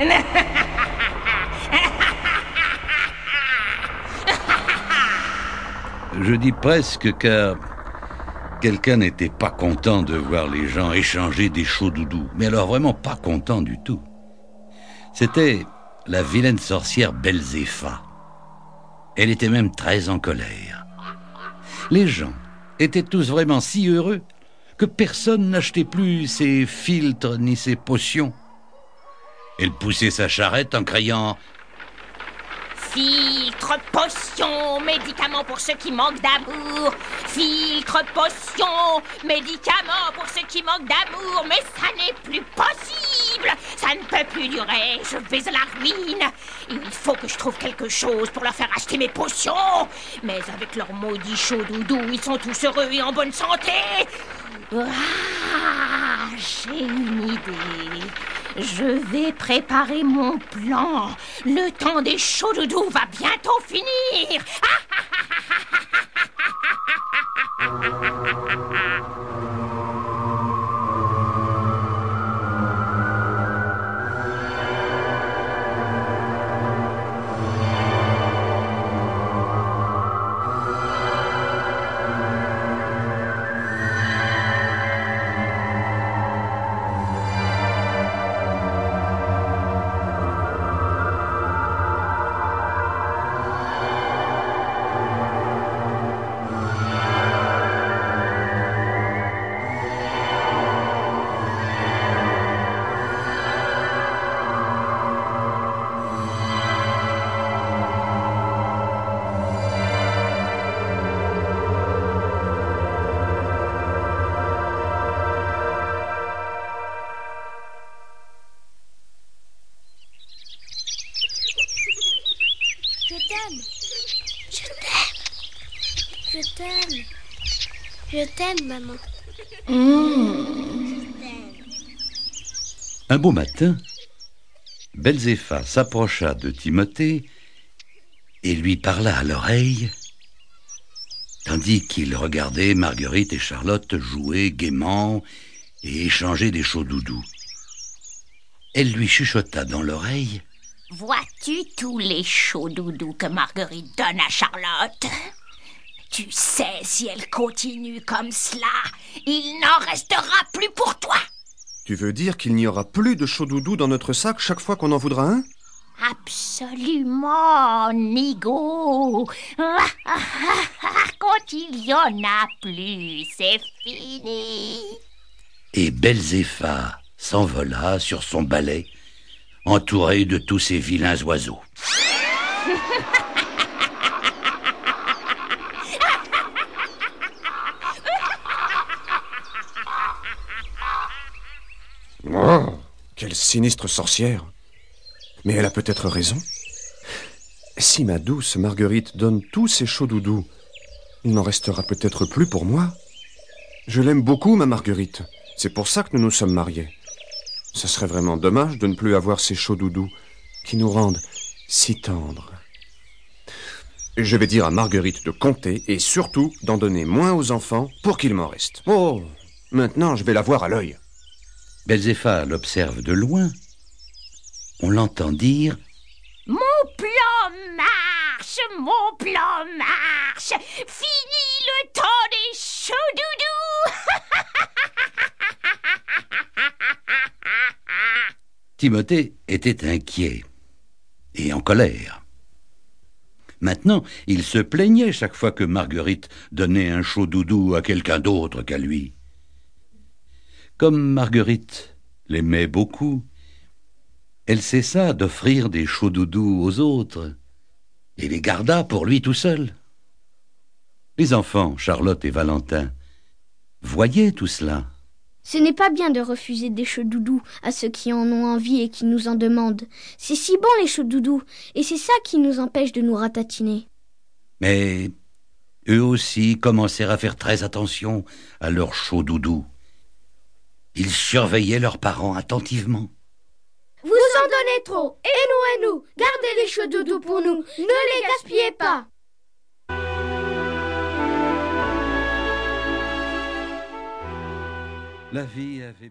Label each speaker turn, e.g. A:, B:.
A: Je dis presque car quelqu'un n'était pas content de voir les gens échanger des chauds doudous, mais alors vraiment pas content du tout. C'était la vilaine sorcière Belzéfa. Elle était même très en colère. Les gens étaient tous vraiment si heureux que personne n'achetait plus ses filtres ni ses potions. Elle poussait sa charrette en criant
B: Filtre, potion, médicaments pour ceux qui manquent d'amour. Filtre, potion, médicaments pour ceux qui manquent d'amour. Mais ça n'est plus possible. Ça ne peut plus durer. Je vais à la ruine. Il faut que je trouve quelque chose pour leur faire acheter mes potions. Mais avec leur maudit chaud doudou, ils sont tous heureux et en bonne santé. Ah, j'ai une idée. Je vais préparer mon plan. Le temps des chauds doudous va bientôt finir.
C: Je t'aime. Je t'aime. Je t'aime. Je t'aime, maman.
A: Un beau matin, Belzéfa s'approcha de Timothée et lui parla à l'oreille, tandis qu'il regardait Marguerite et Charlotte jouer gaiement et échanger des chauds doudous. Elle lui chuchota dans l'oreille
B: Vois-tu tous les chauds doudous que Marguerite donne à Charlotte? Tu sais, si elle continue comme cela, il n'en restera plus pour toi.
D: Tu veux dire qu'il n'y aura plus de chaud doudou dans notre sac chaque fois qu'on en voudra un?
B: Absolument, Nigo. Quand il y en a plus, c'est fini.
A: et Belzéfa s'envola sur son balai, entouré de tous ces vilains oiseaux.
D: Oh, quelle sinistre sorcière Mais elle a peut-être raison. Si ma douce Marguerite donne tous ses chauds doudous, il n'en restera peut-être plus pour moi. Je l'aime beaucoup, ma Marguerite. C'est pour ça que nous nous sommes mariés. Ce serait vraiment dommage de ne plus avoir ces chauds doudous qui nous rendent si tendres. Je vais dire à Marguerite de compter et surtout d'en donner moins aux enfants pour qu'il m'en reste. Oh, maintenant je vais la voir à l'œil.
A: Belzéfa l'observe de loin. On l'entend dire
B: Mon plan marche, mon plan marche. Fini le temps des chauds doudous.
A: Timothée était inquiet et en colère. Maintenant, il se plaignait chaque fois que Marguerite donnait un chaud doudou à quelqu'un d'autre qu'à lui. Comme Marguerite l'aimait beaucoup, elle cessa d'offrir des chauds doudous aux autres et les garda pour lui tout seul. Les enfants, Charlotte et Valentin, voyaient tout cela.
C: Ce n'est pas bien de refuser des chauds doudous à ceux qui en ont envie et qui nous en demandent. C'est si bon les chauds doudous, et c'est ça qui nous empêche de nous ratatiner.
A: Mais eux aussi commencèrent à faire très attention à leurs chauds doudous. Ils surveillaient leurs parents attentivement.
C: Vous en donnez trop, et nous et nous. Gardez les chauds doudous pour nous, ne les gaspillez pas.
A: La vie avait bien.